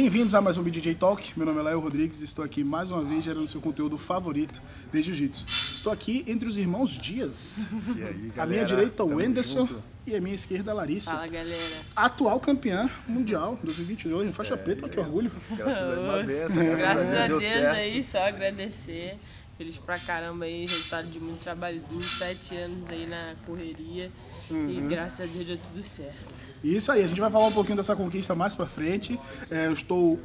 Bem-vindos a mais um BJJ Talk. Meu nome é Léo Rodrigues e estou aqui mais uma vez gerando seu conteúdo favorito de Jiu-Jitsu. Estou aqui entre os irmãos Dias. E aí, A minha galera? direita, o Anderson. junto? E a minha esquerda, a Larissa. Fala galera. Atual campeã mundial 2022, faixa preta, olha que orgulho. Graças a Deus, uma Nossa. benção. Graças, Graças a Deus, Deus aí, só agradecer. Feliz pra caramba aí, resultado de muito trabalho duro, sete anos aí na correria. E graças a Deus deu tudo certo. Isso aí, a gente vai falar um pouquinho dessa conquista mais pra frente. É, eu estou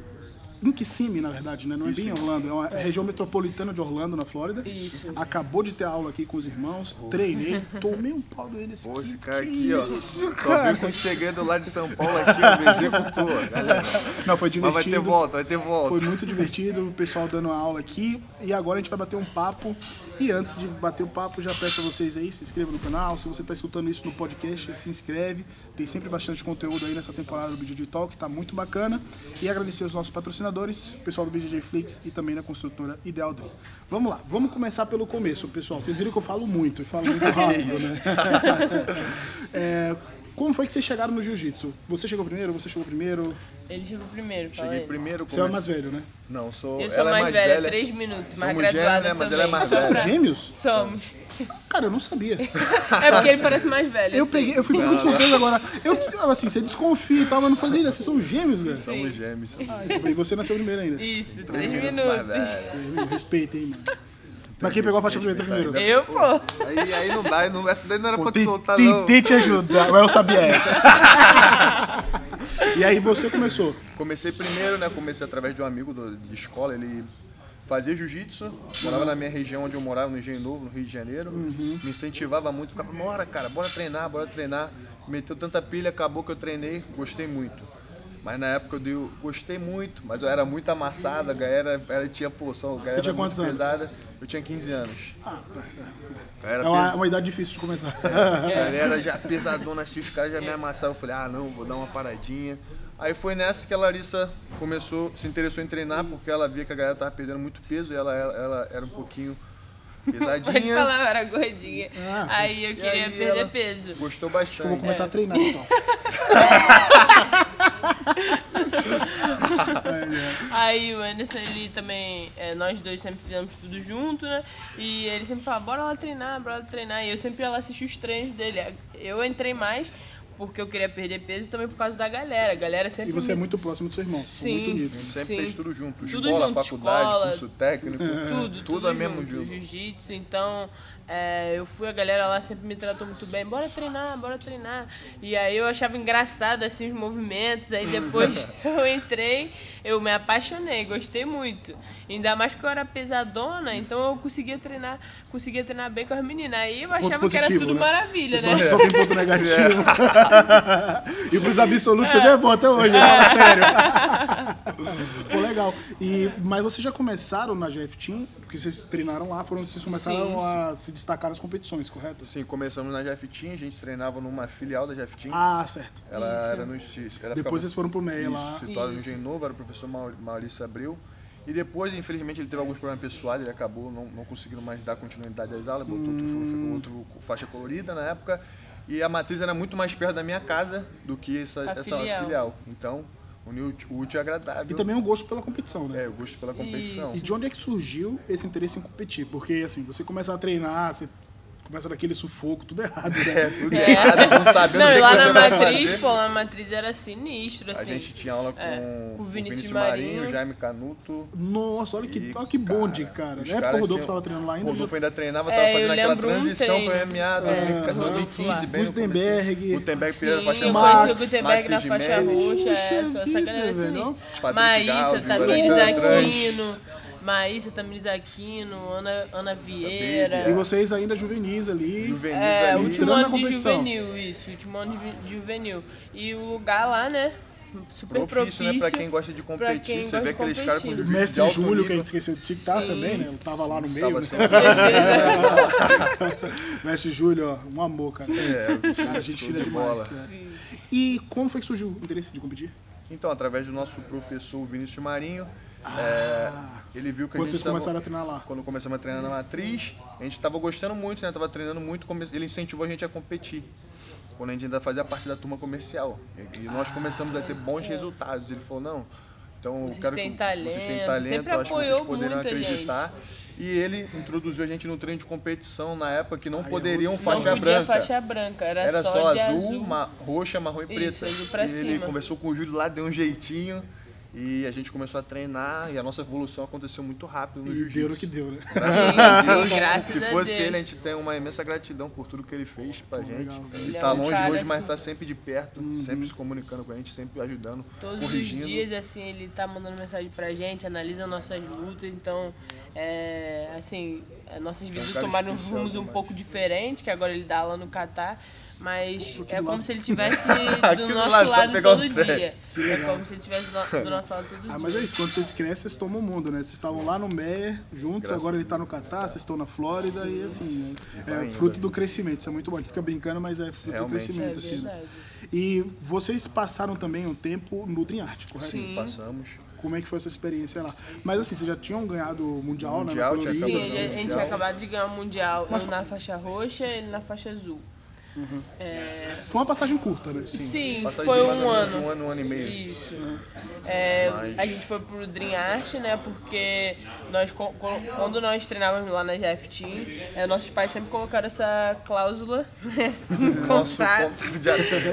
em Kissimmee, na verdade, né? Não é bem em Orlando, é uma região metropolitana de Orlando, na Flórida. Isso. Acabou de ter aula aqui com os irmãos, treinei, tomei um pau dele Pô, esse cara que aqui, ó. isso, Só cara? veio com segredos lá de São Paulo aqui, ó, me executou, galera. Não, foi Mas divertido. vai ter volta, vai ter volta. Foi muito divertido, o pessoal dando aula aqui. E agora a gente vai bater um papo. E antes de bater o papo, já peço a vocês aí, se inscrevam no canal. Se você está escutando isso no podcast, se inscreve. Tem sempre bastante conteúdo aí nessa temporada do BJJ Talk, tá muito bacana. E agradecer aos nossos patrocinadores, o pessoal do BJJ Flix e também da construtora Ideal Dream. Vamos lá, vamos começar pelo começo, pessoal. Vocês viram que eu falo muito e falo muito rápido, né? É, como foi que vocês chegaram no jiu-jitsu? Você chegou primeiro? Você chegou primeiro? Ele chegou primeiro, fala Cheguei primeiro, Você é o mais velho, né? Não, sou. Eu sou ela é mais, velha, três minutos, mais Somos graduada gêmeos, né? Mas ela é também. mais Vocês são velha. gêmeos? Somos. Cara, eu não sabia. É porque ele parece mais velho. Eu assim. peguei, eu fui muito surpreso agora. Eu, assim, você desconfia e tal, mas não fazia ideia. Vocês são gêmeos, velho. Somos gêmeos. Ah. E você nasceu primeiro ainda. Isso, Três três minutos mais minutos. hein, mano. Mas quem pegou a faixa preta primeiro? Eu, pô. Aí, aí não dá, não, essa daí não era Pô, pra te soltar, não. Tentei te ajudar, mas eu sabia essa. e aí você começou. Comecei primeiro, né? Comecei através de um amigo do- de escola, ele fazia jiu-jitsu, morava na minha região onde eu morava, no Engenho Novo, no Rio de Janeiro. Me incentivava muito, ficava, bora cara, bora treinar, bora treinar. Meteu tanta pilha, acabou que eu treinei, gostei muito. Mas na época eu dei, gostei muito, mas eu era muito amassada, a galera era, tinha poção, a galera tinha era muito quantos anos? pesada. Eu tinha 15 anos. Ah, A galera é uma, pes- uma idade difícil de começar. a galera já pesadona assim, os caras já me amassavam. Eu falei, ah não, vou dar uma paradinha. Aí foi nessa que a Larissa começou, se interessou em treinar, porque ela via que a galera tava perdendo muito peso e ela, ela, ela era um pouquinho Pode pesadinha. falar, eu era gordinha. Ah, aí eu queria aí perder peso. Gostou Eu vou bastante. começar a treinar então. Aí o Anderson, ele também, é, nós dois sempre fizemos tudo junto, né? E ele sempre falava, bora lá treinar, bora lá treinar. E eu sempre ia lá assistir os treinos dele. Eu entrei mais porque eu queria perder peso e também por causa da galera. A galera sempre E você é me- muito próximo do seu irmão. Vocês Sim. muito A gente sempre Sim. fez tudo junto. Tudo escola, junto, faculdade, escola, curso técnico, tudo, tudo, é mesmo junto. Jiu-jitsu, então é, eu fui, a galera lá sempre me tratou muito bem, bora treinar, bora treinar. E aí eu achava engraçado assim os movimentos, aí depois eu entrei, eu me apaixonei, gostei muito. Ainda mais porque eu era pesadona, então eu conseguia treinar, conseguia treinar bem com as meninas. Aí eu achava que era positivo, tudo né? maravilha, Só, né? só tem ponto negativo. e pros absolutos também é bom até hoje, fala sério. Pô, legal. E, mas vocês já começaram na GF Team, porque vocês treinaram lá, foram vocês começaram Sim, a se destacar nas competições, correto? Assim, começamos na Jeff Team, a gente treinava numa filial da Jeff Team. Ah, certo. Ela Isso. era no ficava- Depois vocês foram pro MEI Isso, lá. situado no. Engenho Novo, era o professor Mau- Maurício Abreu. E depois, infelizmente, ele teve alguns problemas pessoais, ele acabou não, não conseguindo mais dar continuidade às aulas, botou outro, Hum. outro faixa colorida na época. E a matriz era muito mais perto da minha casa do que essa, A essa filial. filial. Então, uniu o útil- o e agradável. E também um gosto pela competição, né? É, o gosto pela competição. E de onde é que surgiu esse interesse em competir? Porque, assim, você começa a treinar, você começa daquele sufoco, tudo errado, né? É, tudo errado, não sabendo Não, o que e lá na matriz, pô, lá na matriz era sinistro, assim. A gente tinha aula com, É, com o Vinícius Vinícius Marinho. Marinho, Jaime Canuto. Nossa, olha que, E, olha que bonde, cara, Na época o Rodolfo tinham- tava treinando lá ainda. O Rodolfo ainda treinava, É, tava eu fazendo aquela um transição treino. pro MMA, 2015, bem Gutenberg. Gutenberg primeiro, faixa eu conheci o Gutenberg na Max faixa roxa, é, essa galera sinistra. Patrick Maísa, Tamires Alexandre Aquino, Maísa, Tamires Aquino, Ana, Ana Vieira. E vocês ainda juvenis ali. Juvenis É, ali. último ano de juvenil, isso, último ano de de juvenil. E o lugar lá, né, super propício, propício. né? Pra quem gosta de competir, quem você vê de aqueles caras com. O de mestre alto Júlio, que a nível. gente esqueceu de citar Sim. também, né? Ele tava lá no meio. Tava né? sempre- mestre Júlio, ó, um amor, cara. É, Cara, gente show fina de demais. bola. né? E como foi que surgiu o interesse de competir? Então, através do nosso professor Vinícius Marinho, é, ele viu que Quando a vocês gente tava- começaram a treinar lá? Quando começamos a treinar na matriz, a gente tava gostando muito, né? Tava treinando muito, ele incentivou a gente a competir. Quando a gente ainda fazia parte da turma comercial. E nós começamos a ter bons resultados. Ele falou, não, Então, Vocês eu quero têm que talento, vocês têm talento, acho que vocês gente. acreditar. E ele introduziu a gente no treino de competição na época que não é poderiam Não faixa podia branca. faixa branca, era, Era só, só, de azul, azul. ma- roxa, marrom e Isso, preta. e ele cima. conversou com o Júlio lá, deu um jeitinho. E a gente começou a treinar e a nossa evolução aconteceu muito rápido no E jiu-jitsu. deu no que deu, né? Graças a Deus. sim, graças Se fosse ele, a gente tem uma imensa gratidão por tudo que ele fez pra gente. legal. Ele está é um longe cara, hoje, mas assim, está sempre de perto, sempre se comunicando com a gente, sempre ajudando, Todos corrigindo. os dias, assim, ele tá mandando mensagem pra gente, analisa nossas lutas, então, é, assim, as nossas vidas cara tomaram especial rumos um pouco diferentes, que agora ele dá lá no Catar, mas é do como lado. se ele estivesse Aqui do nosso lado, lado todo dia. É como se ele estivesse do, do nosso lado todo Ah, dia. mas é isso, quando vocês crescem, vocês tomam o mundo, né? Vocês estavam lá no Meyer juntos, Graças agora ele tá no Catar, vocês estão na Flórida e assim, né? é fruto do crescimento. Isso é muito bom. A gente fica brincando, mas é fruto Realmente. do crescimento, É assim. né? verdade. E vocês passaram também um tempo no Dream Art, correto? Sim. Passamos. Como é que foi essa experiência lá? Mas assim, vocês já tinham ganhado o Mundial, Mundial, né? tinha na Sim, a gente, a gente tinha acabado de ganhar o Mundial, Mas- eu na faixa roxa e ele na faixa azul. É, Foi uma passagem curta, né? sim, Passagem foi um ano. Um ano, um ano e meio. Isso. É, Mas- A gente foi pro Dream Art, né? Porque nós, quando nós treinávamos lá na GF Team, é, nossos pais sempre colocaram essa cláusula né, no Nosso contrato.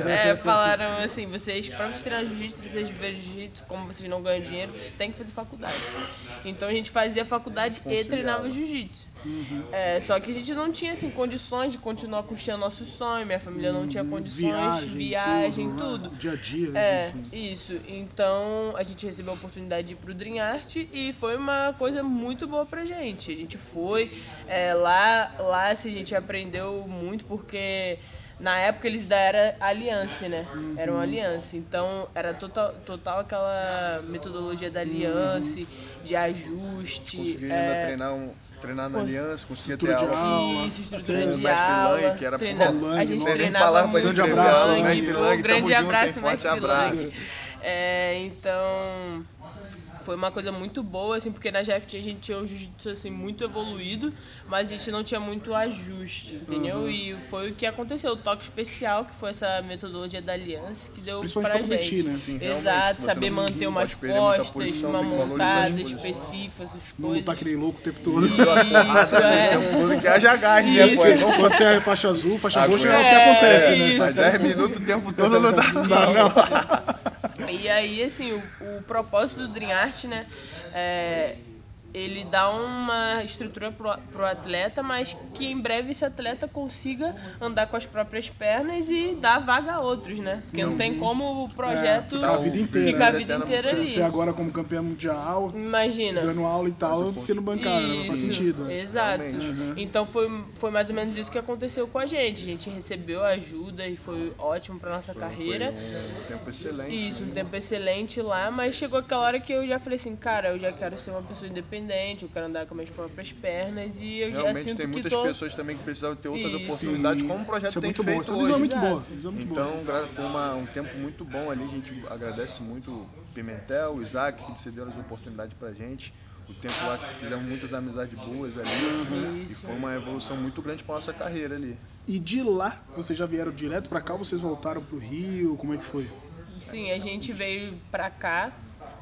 É, falaram assim, vocês, pra vocês treinarem jiu-jitsu, vocês viverem jiu-jitsu, como vocês não ganham dinheiro, vocês têm que fazer faculdade. Então a gente fazia faculdade e treinava jiu-jitsu. É, só que a gente não tinha assim, condições de continuar custeando nosso sonho, minha família não tinha condições, viagem, tudo. né? Dia a dia. É, assim. isso. Então a gente recebeu a oportunidade de ir pro Dream Art e foi uma coisa muito boa pra gente. A gente foi, é, lá, lá assim, a gente aprendeu muito porque na época eles da era aliança, né? Era uma aliança. Então era total, total aquela metodologia da aliança, de ajuste. Consegui é, ainda treinar, um, treinar na aliança, conseguia ter aula. aula. isso, estrutura Sério, de mestre aula. Lang, que era treina- pô, Lang, a gente nossa. Nem pra muito Grande abraço, Lang. Mestre Lang, Um grande tamo junto, abraço, hein? Forte abraço. É, então, foi uma coisa muito boa, assim, porque na GFT a gente tinha um jiu-jitsu assim, muito evoluído, mas a gente não tinha muito ajuste, entendeu? E foi o que aconteceu, o toque especial, que foi essa metodologia da aliança, que deu Principalmente pra pra competir, gente. né? Sim, realmente, Exato, saber não- manter não umas costas, posição, uma tem montada específica, essas Não coisas. lutar que nem louco o tempo todo. Isso, é. Tudo que haja gás, né, pô? Não Quando você é faixa azul, faixa roxa é o que É, acontece, né? isso. Mas 10 minutos o tempo todo não dá. E aí, assim, o, o propósito do Dream Art, né, é, ele dá uma estrutura pro, pro atleta, mas que em breve esse atleta consiga andar com as próprias pernas e dar vaga a outros, né? Porque não tem como o projeto É, ficar a vida inteira, ficar a né? vida inteira Tipo, ali. você agora como campeão mundial, Imagina. dando aula e tal, sendo bancário, não faz Isso, sentido. né? Exato. Realmente. Então foi, foi mais ou menos isso que aconteceu com a gente. A gente recebeu ajuda e foi ótimo pra nossa carreira. Foi um tempo excelente. Isso, um tempo excelente lá, mas chegou aquela hora que eu já falei assim, cara, eu já quero ser uma pessoa independente, eu quero andar com minhas próprias pernas e eu já Realmente sinto tem muitas tô... pessoas também que precisavam ter outras Isso. oportunidades, como o projeto Isso é tem muito feito bom, essa hoje. é muito Exato. boa. é. Então, foi uma- um tempo muito bom ali. A gente agradece muito o Pimentel, o Isaac, que cederam as oportunidades pra gente. O tempo lá que fizemos muitas amizades boas ali. E Isso. foi uma evolução muito grande pra nossa carreira ali. E de lá, vocês já vieram direto pra cá, ou vocês voltaram pro Rio, como é que foi? Sim, a gente veio pra cá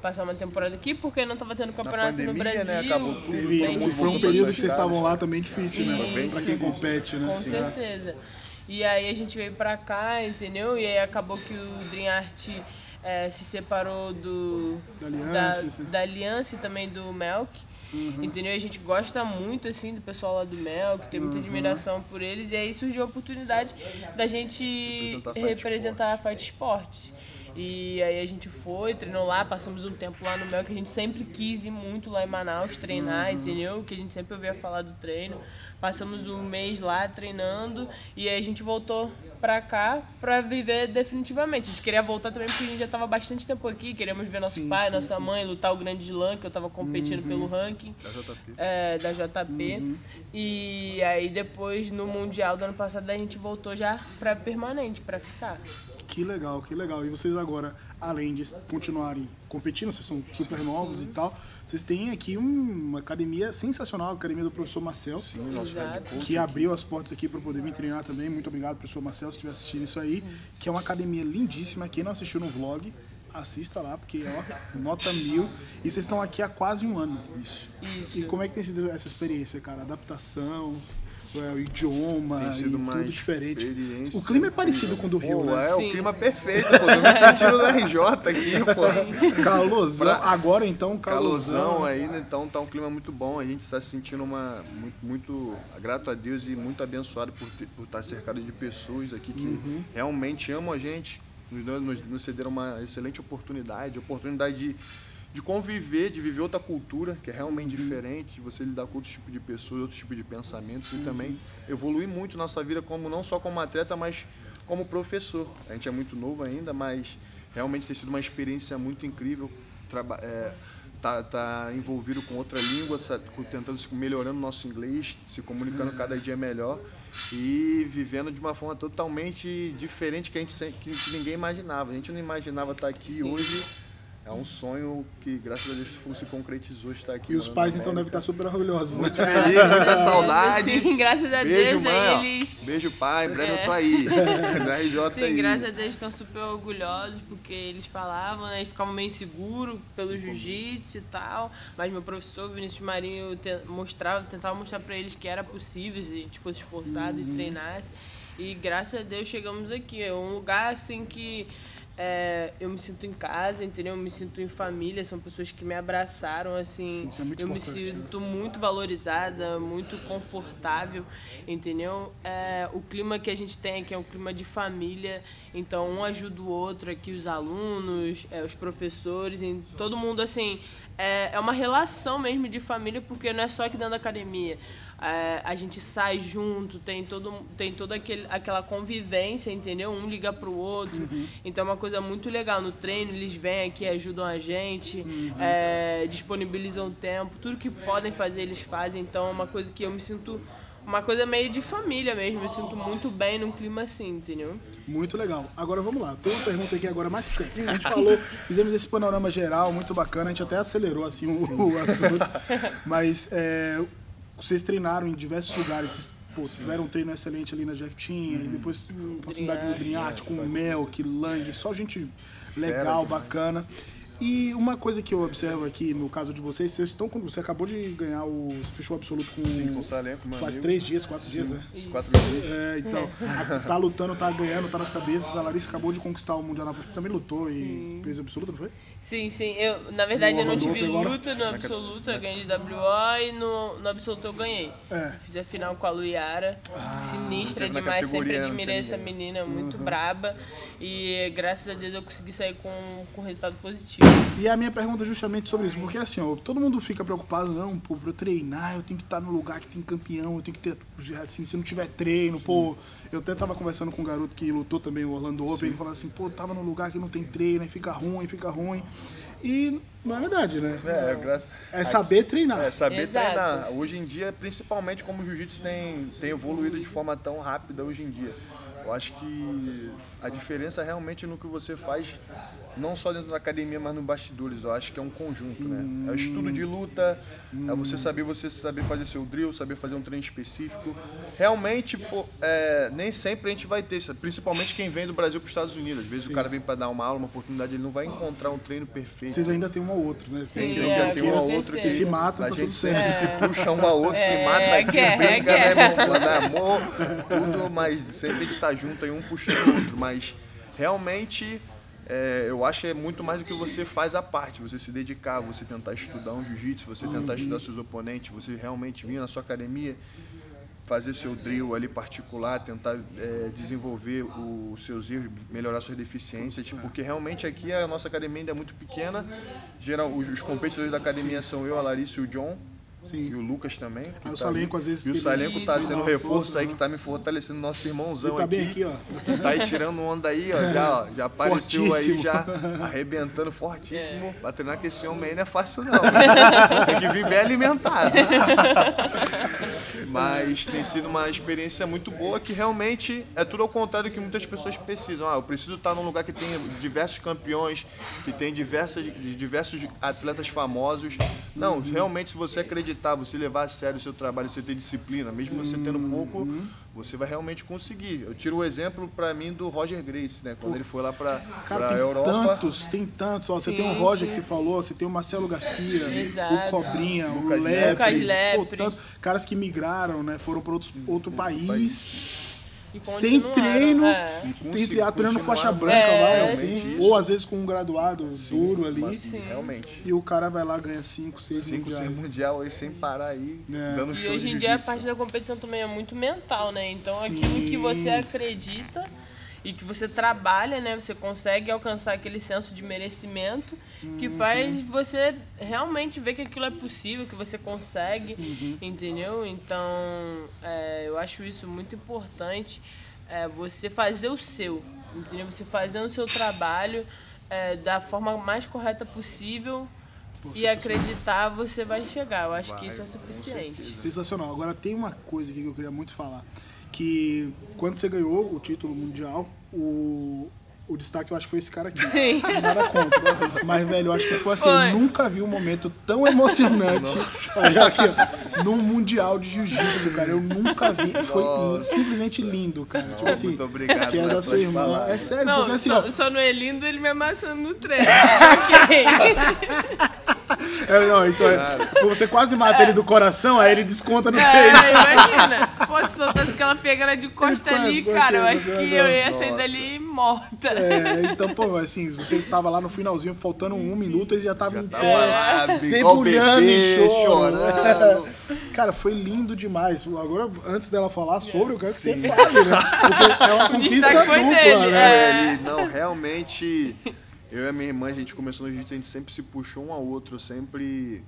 passar uma temporada aqui porque não tava tendo campeonato no pandemia, Brasil. né, acabou tudo. Teve isso, que foi um período que vocês estavam lá também difícil, né? Pra quem compete, né? Com certeza. E aí a gente veio pra cá, entendeu? E aí acabou que o Dream Art eh, se separou do Da Aliança, da, da Aliança e também do Melk. Entendeu? E a gente gosta muito assim do pessoal lá do Melk, tem muita admiração por eles. E aí surgiu a oportunidade da gente Representar a Fight representar a Fight Sports. E aí a gente foi, treinou lá, passamos um tempo lá no Mel, que a gente sempre quis ir muito lá em Manaus treinar, entendeu? Que a gente sempre ouvia falar do treino. Passamos um mês lá treinando e aí a gente voltou pra cá pra viver definitivamente. A gente queria voltar também porque a gente já tava bastante tempo aqui, queríamos ver nosso Sim, pai, sim, nossa mãe, lutar o grande slam, que eu tava competindo pelo ranking Da JP. é, da JP. E aí depois no Mundial do ano passado a gente voltou já pra permanente, pra ficar. Que legal, que legal. E vocês agora, além de continuarem competindo, vocês são super novos e tal, vocês têm aqui um- uma academia sensacional, a academia do professor Marcel, Sim, nosso que abriu as portas aqui para poder me treinar também. Muito obrigado, professor Marcel, se estiver assistindo isso aí. Que é uma academia lindíssima. Quem não assistiu no vlog, assista lá, porque ó, nota mil. E vocês estão aqui há quase um ano. Isso. Isso. E como é que tem sido essa experiência, cara? Adaptação, é, o idioma Tem sido e tudo diferente. O clima é parecido com o do Rio, Pô, né? é Sim. o clima perfeito, pô. Tô me sentindo no RJ aqui, pô. Calosão. Pra- Agora então, calosão. Calosão aí, né? Então tá um clima muito bom. A gente está se sentindo uma, muito, muito grato a Deus e muito abençoado por, ter- por estar cercado de pessoas aqui que Uhum. realmente amam a gente. Nos, nos, nos cederam uma excelente oportunidade, oportunidade de, de conviver, de viver outra cultura, que é realmente diferente, você lidar com outros tipos de pessoas, outros tipos de pensamentos e também evoluir muito nossa vida como não só como atleta, mas como professor. A gente é muito novo ainda, mas realmente tem sido uma experiência muito incrível. Traba é, tá, tá envolvido com outra língua, tá tentando se melhorando o nosso inglês, se comunicando cada dia melhor e vivendo de uma forma totalmente diferente que a gente que ninguém imaginava. A gente não imaginava estar aqui Sim. hoje. É um sonho que, graças a Deus, se concretizou estar aqui. E os pais então devem estar super orgulhosos, né? Muito feliz, muita saudade. Sim, graças a Beijo, Deus mãe. eles. Beijo, pai. Em breve É. eu tô aí. Na RJ Sim, aí. graças a Deus estão super orgulhosos porque eles falavam, né? Eles ficavam meio inseguros pelo jiu-jitsu e tal. Mas meu professor, Vinícius Marinho, te- mostrava, tentava mostrar pra eles que era possível se a gente fosse esforçado e treinasse. E graças a Deus chegamos aqui. É um lugar assim que é, eu me sinto em casa, entendeu? Eu me sinto em família, são pessoas que me abraçaram, assim. Sim, é eu me né? sinto muito valorizada, muito confortável, entendeu? É, o clima que a gente tem aqui é um clima de família, então um ajuda o outro aqui, os alunos, é, os professores, em todo mundo assim. É, é uma relação mesmo de família, porque não é só aqui dentro da academia. É, a gente sai junto, tem, todo, tem toda aquele, aquela convivência, entendeu? Um liga pro outro. Então é uma coisa muito legal. No treino, eles vêm aqui, ajudam a gente, é, disponibilizam tempo. Tudo que podem fazer, eles fazem. Então é uma coisa que eu me sinto. Uma coisa meio de família mesmo. Eu sinto muito bem num clima assim, entendeu? Muito legal. Agora vamos lá. Tem uma pergunta aqui agora mais técnica. A gente falou, fizemos esse panorama geral, muito bacana. A gente até acelerou assim o, o assunto. Mas é, vocês treinaram em diversos lugares. Vocês, pô, tiveram um treino excelente ali na Jeftinha, e depois oportunidade no Drinhat com o Melk, Lang, só gente legal, bacana. E uma coisa que eu observo aqui no caso de vocês, vocês estão com. Você acabou de ganhar o. Você fechou o absoluto com. Sim, com o Salenco, meu Faz amigo. três dias, quatro dias, né? Quatro dias. É, então, a- tá lutando, tá ganhando, tá nas cabeças. A Larissa acabou de conquistar o Mundial na também lutou e fez absoluto, não foi? Sim, sim. Eu, na verdade, eu não tive luta no absoluto, eu ganhei de WO e no, no absoluto eu ganhei. É. Fiz a final com a Luiara, sinistra teve na demais, sempre admirei essa menina, muito braba. E graças a Deus eu consegui sair com, com resultado positivo. E a minha pergunta é justamente sobre isso, porque assim, ó, todo mundo fica preocupado, não, pô, pra eu treinar, eu tenho que estar no lugar que tem campeão, eu tenho que ter, assim, se não tiver treino, pô. Eu até tava conversando com um garoto que lutou também o Orlando Open, ele falando assim, pô, tava no lugar que não tem treino, aí fica ruim, fica ruim. E não é verdade, né? É, graças. É saber treinar. É, saber Exato. treinar. Hoje em dia, principalmente como o jiu-jitsu tem, tem evoluído de forma tão rápida hoje em dia. Eu acho que a diferença realmente no que você faz, não só dentro da academia, mas nos bastidores. Eu acho que é um conjunto, né? É o estudo de luta, é você saber você saber fazer seu drill, saber fazer um treino específico. Realmente, pô, é, nem sempre a gente vai ter, isso, principalmente quem vem do Brasil para os Estados Unidos. Às vezes o cara vem para dar uma aula, uma oportunidade, ele não vai encontrar um treino perfeito. Vocês ainda tem um ao outro, né? Sim, Tem, é, tem um ao outro que se matam, a tá gente tudo sempre certo. se puxa um ao outro, se É, mata é aqui, é briga, né? Manda amor, tudo, mas sempre a gente tá junto aí, um puxando o outro. Mas realmente é, eu acho que é muito mais do que você faz a parte, você se dedicar, você tentar estudar um jiu-jitsu, você tentar estudar seus oponentes, você realmente vir na sua academia, fazer seu drill ali particular, tentar é, desenvolver os seus erros, melhorar suas deficiências, tipo, porque realmente aqui a nossa academia ainda é muito pequena. Geral, os, os competidores da academia são eu, a Larissa e o John. Sim. E o Lucas também. Aí o tá Salenco, às vezes, E o Salenco tá sendo um reforço aí né? que tá me fortalecendo, nosso irmãozão tá aqui. bem aqui, ó. Tá aí tirando onda aí, ó. Já, ó, já apareceu aí, Fortíssimo. já arrebentando É. fortíssimo. Pra treinar com esse homem aí não é fácil, não. Tem que vir bem alimentado. Mas tem sido uma experiência muito boa que realmente é tudo ao contrário do que muitas pessoas precisam. Ah, eu preciso estar num lugar que tem diversos campeões, que tem diversas, diversos atletas famosos. Não, realmente, se você acreditar acreditar, você levar a sério o seu trabalho, você ter disciplina, mesmo você tendo Uhum. pouco, você vai realmente conseguir. Eu tiro o exemplo para mim do Roger Grace, né? Quando ele foi lá para a tem Europa. tantos, tem tantos. Ó, você Sim, tem o Roger sim. que você falou, você tem o Marcelo Garcia, Exato. o Cobrinha, o Lucas Lepre. Lucas pô, Lepre. tanto- caras que migraram, né? Foram para outro país. E Sem treino, é. E treinando continuar faixa branca É, lá, realmente assim, ou às vezes com um graduado duro ali. Sim. Realmente. E o cara vai lá ganha 5, 6 Cinco sem mundiais. mundial aí sem parar aí, É. dando E show hoje de em dia a parte da competição também é muito mental, né? Então Sim. aquilo que você acredita e que você trabalha, né? Você consegue alcançar aquele senso de merecimento que Uhum. faz você realmente ver que aquilo é possível, que você consegue, Uhum. entendeu? Então é, eu acho isso muito importante, é, você fazer o seu, entendeu? Você fazendo o seu trabalho é, da forma mais correta possível Pô, e acreditar, você vai chegar. Eu acho que Vai, isso é suficiente. Sensacional. Agora tem uma coisa aqui que eu queria muito falar. Que quando você ganhou o título mundial, o, o destaque eu acho que foi esse cara aqui. Sim. Nada contra. Mas, velho, eu acho que foi assim, Foi. eu nunca vi um momento tão emocionante Olha aqui, ó, num mundial de jiu-jitsu, cara. Eu nunca vi. Foi Nossa. simplesmente lindo, cara. tipo assim, muito obrigado que é da sua irmã. palavras. É sério, Não, porque assim, só, ó. só não é lindo ele me amassando no treino. É, não, então, é, você quase mata ele do coração, aí ele desconta no É, treino. imagina. Pô, se soltasse aquela pegada de costa ali, cara, eu acho que foi, eu ia sair dali morta. É, então, pô, assim, você tava lá no finalzinho, faltando um minuto, ele já tava em Tava pé, lá, debulhando bebê, em choro. chorando. Cara, foi lindo demais. Agora, antes dela falar sobre, eu quero que você fale, né? Porque é uma conquista destaque foi dupla, dele, né? é. Ele, não, realmente, eu e a minha irmã, a gente começou no jiu-jitsu, a gente sempre se puxou um ao outro, sempre...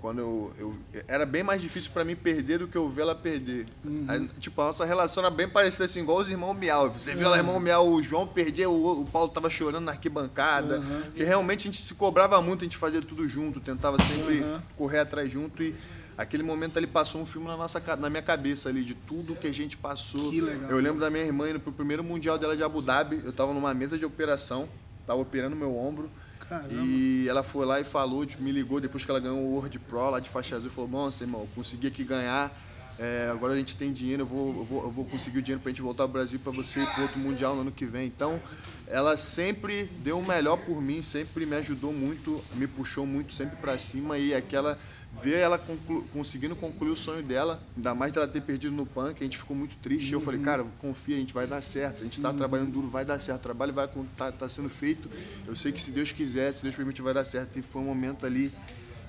Quando eu, eu- Era bem mais difícil pra mim perder do que eu ver ela perder. Aí, tipo, a nossa relação era bem parecida assim, igual os irmãos Miau. Você viu lá, irmão Miau, o João perdia, o, o Paulo tava chorando na arquibancada. Porque realmente a gente se cobrava muito, a gente fazia tudo junto, tentava sempre Uhum. correr atrás junto e... Aquele momento ali passou um filme na, nossa, na minha cabeça ali, de tudo que a gente passou. Que legal. Eu lembro da minha irmã indo pro primeiro mundial dela de Abu Dhabi. Eu tava numa mesa de operação, tava operando meu ombro. Caramba. E ela foi lá e falou, tipo, me ligou depois que ela ganhou o World Pro lá de faixa azul e falou, nossa, irmão, consegui aqui ganhar. é, agora a gente tem dinheiro, eu vou, eu vou, eu vou conseguir o dinheiro pra gente voltar ao Brasil pra você ir pro outro Mundial no ano que vem. Então, ela sempre deu o melhor por mim, sempre me ajudou muito, me puxou muito sempre pra cima e aquela ver ela conclu- conseguindo concluir o sonho dela, ainda mais dela ter perdido no punk, a gente ficou muito triste. Eu falei, cara, confia, a gente vai dar certo. A gente tá trabalhando duro, vai dar certo. O trabalho vai tá, tá sendo feito. Eu sei que se Deus quiser, se Deus permitir, vai dar certo. E foi um momento ali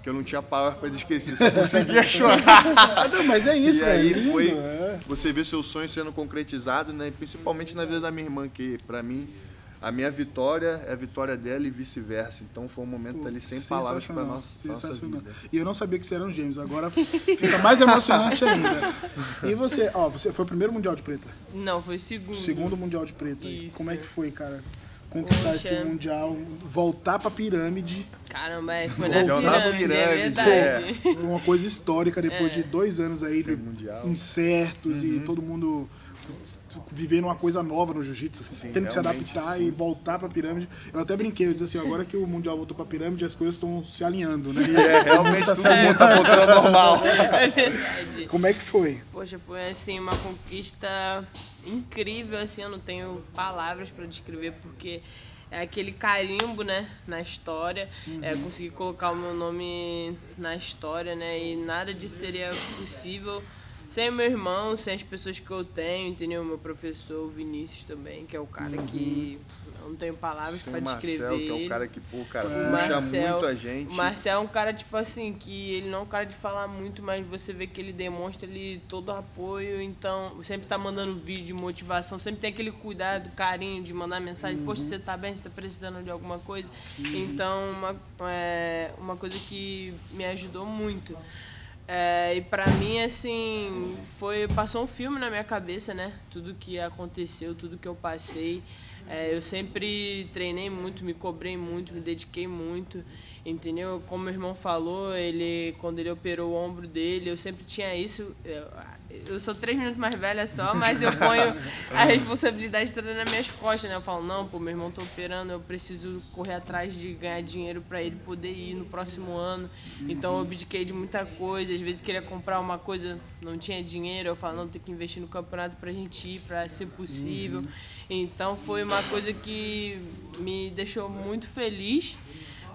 que eu não tinha palavras para esquecer, só conseguia chorar. Não, mas é isso, e velho. aí lindo, foi é. você ver seus sonhos sendo concretizados, né? Principalmente na vida da minha irmã, que para mim a minha vitória é a vitória dela e vice-versa. Então foi um momento ali sem palavras para Sensacional, nossa, vida. E eu não sabia que vocês eram gêmeos, agora fica mais emocionante ainda. E você, ó, você foi o primeiro Mundial de Preta, Não, foi o segundo. segundo Mundial de Preta. Isso. Como é que foi, cara? Conquistar Poxa. esse Mundial, voltar pra pirâmide, Caramba, é, foi na Mundial na pirâmide, é pirâmide, verdade. uma coisa histórica depois É. de dois anos aí de incertos Uhum. e todo mundo vivendo uma coisa nova no jiu-jitsu, assim, Sim, tendo que se adaptar sim. e voltar pra pirâmide. Eu até brinquei, eu disse assim, agora que o Mundial voltou pra pirâmide, as coisas estão se alinhando, né? E é, realmente Tá mundo tá voltando ao normal. É verdade. Como é que foi? Poxa, foi assim uma conquista incrível, assim, eu não tenho palavras para descrever porque é aquele carimbo, né, na história, é conseguir colocar o meu nome na história, né, e nada disso seria possível sem meu irmão, sem as pessoas que eu tenho, entendeu? Meu professor, Vinícius também, que é o cara que eu não tenho palavras para o descrever. Marcel, que é o cara que, pô, cara, O puxa Marcel- muito a gente. O Marcel é um cara, tipo assim, que ele não é um cara de falar muito, mas você vê que ele demonstra ele todo o apoio, então sempre tá mandando vídeo de motivação, sempre tem aquele cuidado, carinho de mandar mensagem, poxa, você tá bem, você tá precisando de alguma coisa. Então, uma, é, uma coisa que me ajudou muito. É, e pra mim, assim, foi, passou um filme na minha cabeça, né? Tudo que aconteceu, tudo que eu passei. É, eu sempre treinei muito, me cobrei muito, me dediquei muito. Entendeu? Como meu irmão falou, ele quando ele operou o ombro dele, eu sempre tinha isso. Eu, sou três minutos mais velha só, mas eu ponho a responsabilidade toda nas minhas costas, né? Eu falo, não, pô, meu irmão tá operando, eu preciso correr atrás de ganhar dinheiro para ele poder ir no próximo ano. Então eu abdiquei de muita coisa, às vezes queria comprar uma coisa, não tinha dinheiro, eu falo, não, tem que investir no campeonato pra gente ir, pra ser possível. Então foi uma coisa que me deixou muito feliz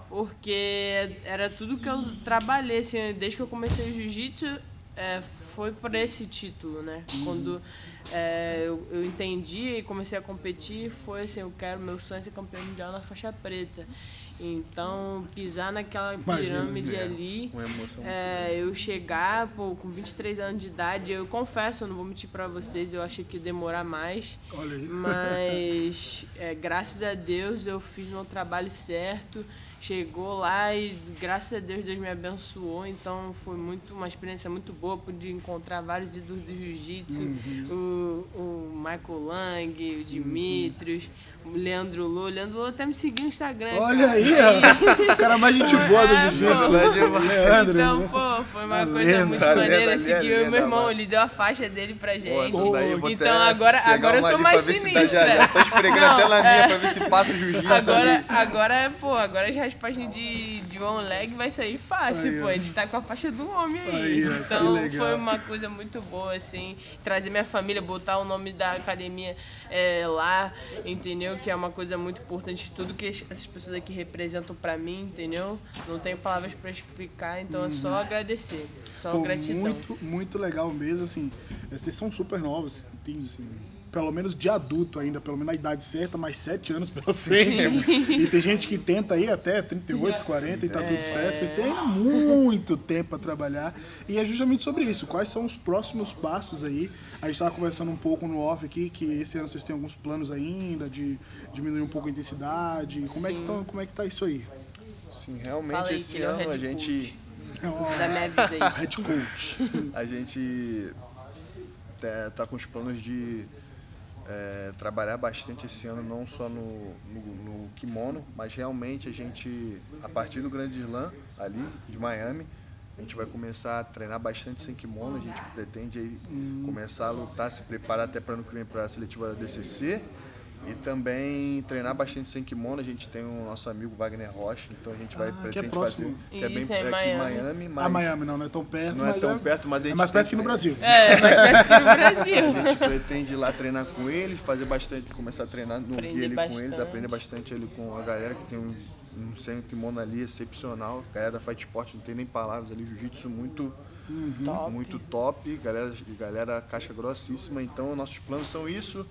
porque era tudo que eu trabalhei, assim, desde que eu comecei o jiu-jitsu, é, foi por esse título, né? Quando é, eu, eu entendi e comecei a competir, foi assim, eu quero, meu sonho é ser campeão mundial na faixa preta. Então, pisar naquela pirâmide Imagina, é, ali, é, eu chegar, pô, com 23 anos de idade, eu confesso, eu não vou mentir pra vocês, eu achei que ia demorar mais. Mas, é, graças a Deus, eu fiz meu trabalho certo chegou lá e graças a Deus Deus me abençoou, então foi muito uma experiência muito boa, pude encontrar vários ídolos do jiu-jitsu, Uhum. o, o Michael Lang, o Dimitrios, o Leandro o Leandro Lô até me seguiu no Instagram. Olha cara. aí, ó. o cara mais gente boa do É, jiu-jitsu. pô. Leandro, Então, né? pô, foi uma A coisa lenda. muito lenda maneira. a Seguiu eu e lenda, meu irmão, ele deu a faixa dele pra gente. Pô, daí então agora, agora eu tô mais sinistra. Já, já tô esfregando Não, até na minha é. pra ver se passa o jiu-jitsu Agora, agora, pô, agora as raspagens de, de one leg vai sair fácil, Aí, pô. A gente tá com a faixa do homem aí. Aí, então foi uma coisa muito boa, assim. Trazer minha família, botar o nome da academia é, lá, entendeu? Que é uma coisa muito importante. Tudo que es- essas pessoas aqui representam pra mim, entendeu? Não tenho palavras pra explicar, então é só agradecer. Só Pô, gratidão. muito, muito legal mesmo, assim. eh, Vocês são super novos, tem pelo menos de adulto ainda, pelo menos na idade certa, mais sete anos pela frente. e tem gente que tenta aí até 38, 40 e tá tudo certo. Vocês têm ainda muito tempo para trabalhar. E é justamente sobre isso. Quais são os próximos passos aí? A gente estava conversando um pouco no off aqui, que esse ano vocês têm alguns planos ainda de diminuir um pouco a intensidade. Como é que, tão, como é que tá isso aí? Sim, realmente esse é ano a gente, coach da minha vida aí. Head coach. a gente tá, tá com os planos de é, trabalhar bastante esse ano, não só no, no, no kimono, mas realmente a gente, a partir do Grande Slam, ali de Miami, a gente vai começar a treinar bastante sem kimono, a gente pretende aí começar a lutar, se preparar até para no que vem para a seletiva da DCC. E também treinar bastante sem kimono, a gente tem o nosso amigo Wagner Rocha, então a gente vai Ah, que é pretende fazer, que é bem é em é aqui em Miami. Miami, mas A Miami não, não é tão perto. não é mas tão perto, mas a É gente mais tem perto que no Brasil. É, mas perto aqui no Brasil. a gente pretende ir lá treinar com eles, fazer bastante, começar a treinar no Aprender guia ali com bastante. eles, aprender bastante ali com a galera que tem um, um sem kimono ali excepcional. A galera da Fight Sport não tem nem palavras ali, jiu-jitsu muito, Top. muito top, galera, galera caixa grossíssima. Então nossos planos são isso.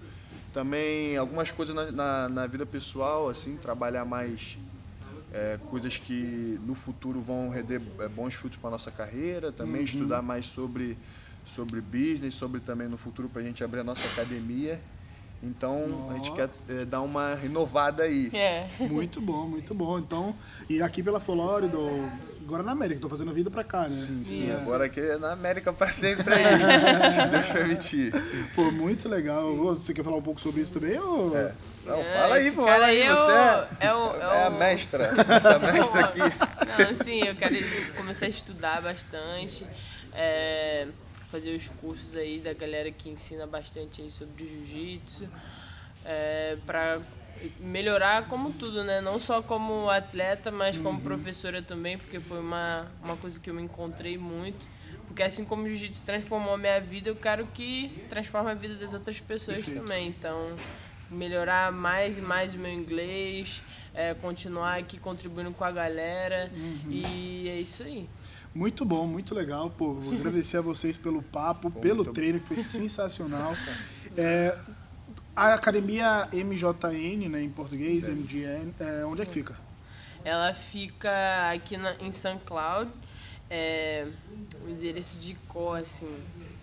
Também algumas coisas na, na, na vida pessoal, assim, trabalhar mais é, coisas que no futuro vão render é, bons frutos para nossa carreira, também Uhum. estudar mais sobre, sobre business, sobre também no futuro para a gente abrir a nossa academia. Então a gente quer é, dar uma renovada aí. É. Muito bom, muito bom. Então, e aqui pela Flórida, agora na América, tô fazendo a vida pra cá, né? Sim, sim, Isso. agora aqui é na América para sempre aí, se Deus permitir. Pô, muito legal. Ô, Você quer falar um pouco sobre isso também? Ou... É. Não, É, fala aí, pô, fala aí, aí é você o- é, é o- é é a mestra, essa mestra aqui. Não, sim, eu quero começar a estudar bastante, é, fazer os cursos aí da galera que ensina bastante aí sobre jiu-jitsu, é, para melhorar como tudo, né? Não só como atleta, mas como professora também, porque foi uma, uma coisa que eu me encontrei muito. Porque assim como o jiu-jitsu transformou a minha vida, eu quero que transforme a vida das outras pessoas Perfeito. também. Então, melhorar mais e mais o meu inglês, é, continuar aqui contribuindo com a galera. E é isso aí. Muito bom, muito legal. Pô, vou agradecer a vocês pelo papo, pelo muito treino, que foi sensacional. É, a academia MJN, né, em português, MGN, é, onde é que fica? Ela fica aqui na, em St. Cloud. é, o endereço de cor, assim.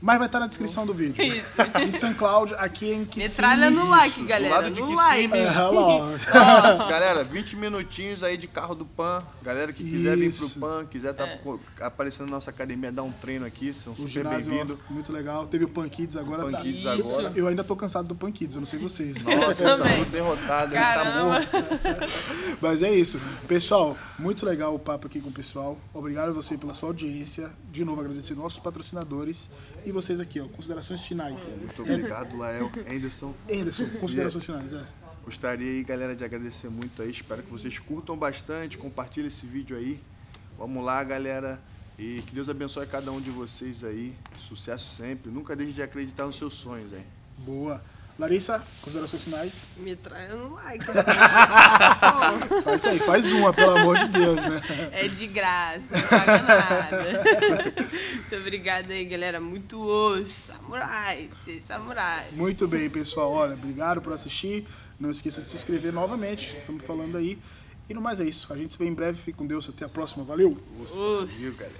Mas vai estar na descrição do vídeo. Isso. Em São Cláudio, aqui em Kissimmee. Metralha no like, do galera. lado de no Kissimmee. like. É. Galera, 20 minutinhos aí de carro do PAN. Galera que quiser vir Isso. pro PAN, quiser estar É. aparecendo na nossa academia, dar um treino aqui, são O super bem-vindos. muito legal. Teve o Pan Kids agora. Pan tá. Kids Isso. agora. Eu ainda tô cansado do Pan Kids, eu não sei vocês. Nossa, Eu ele tá também. muito derrotado, ele tá Caramba. morto. Mas é isso. Pessoal, muito legal o papo aqui com o pessoal. Obrigado a você pela sua audiência. De novo, agradecer nossos patrocinadores. E vocês aqui, ó, considerações finais. Muito obrigado, Lael, Anderson. Anderson, considerações finais, é. Gostaria aí, galera, de agradecer muito aí. Espero que vocês curtam bastante, compartilhem esse vídeo aí. Vamos lá, galera. E que Deus abençoe cada um de vocês aí. Sucesso sempre. Nunca deixe de acreditar nos seus sonhos, hein? Boa. Larissa, considerações finais? Metralha no like. Faz isso aí, faz uma, pelo amor de Deus, né? É de graça, não paga nada. Muito obrigada aí, galera. Muito osso. Samurai. Vocês samurais. Muito bem, pessoal. Olha, obrigado por assistir. Não esqueça de se inscrever novamente. Estamos falando aí. E no mais é isso. A gente se vê em breve. Fique com Deus. Até a próxima. Valeu! Osso. Viu, galera?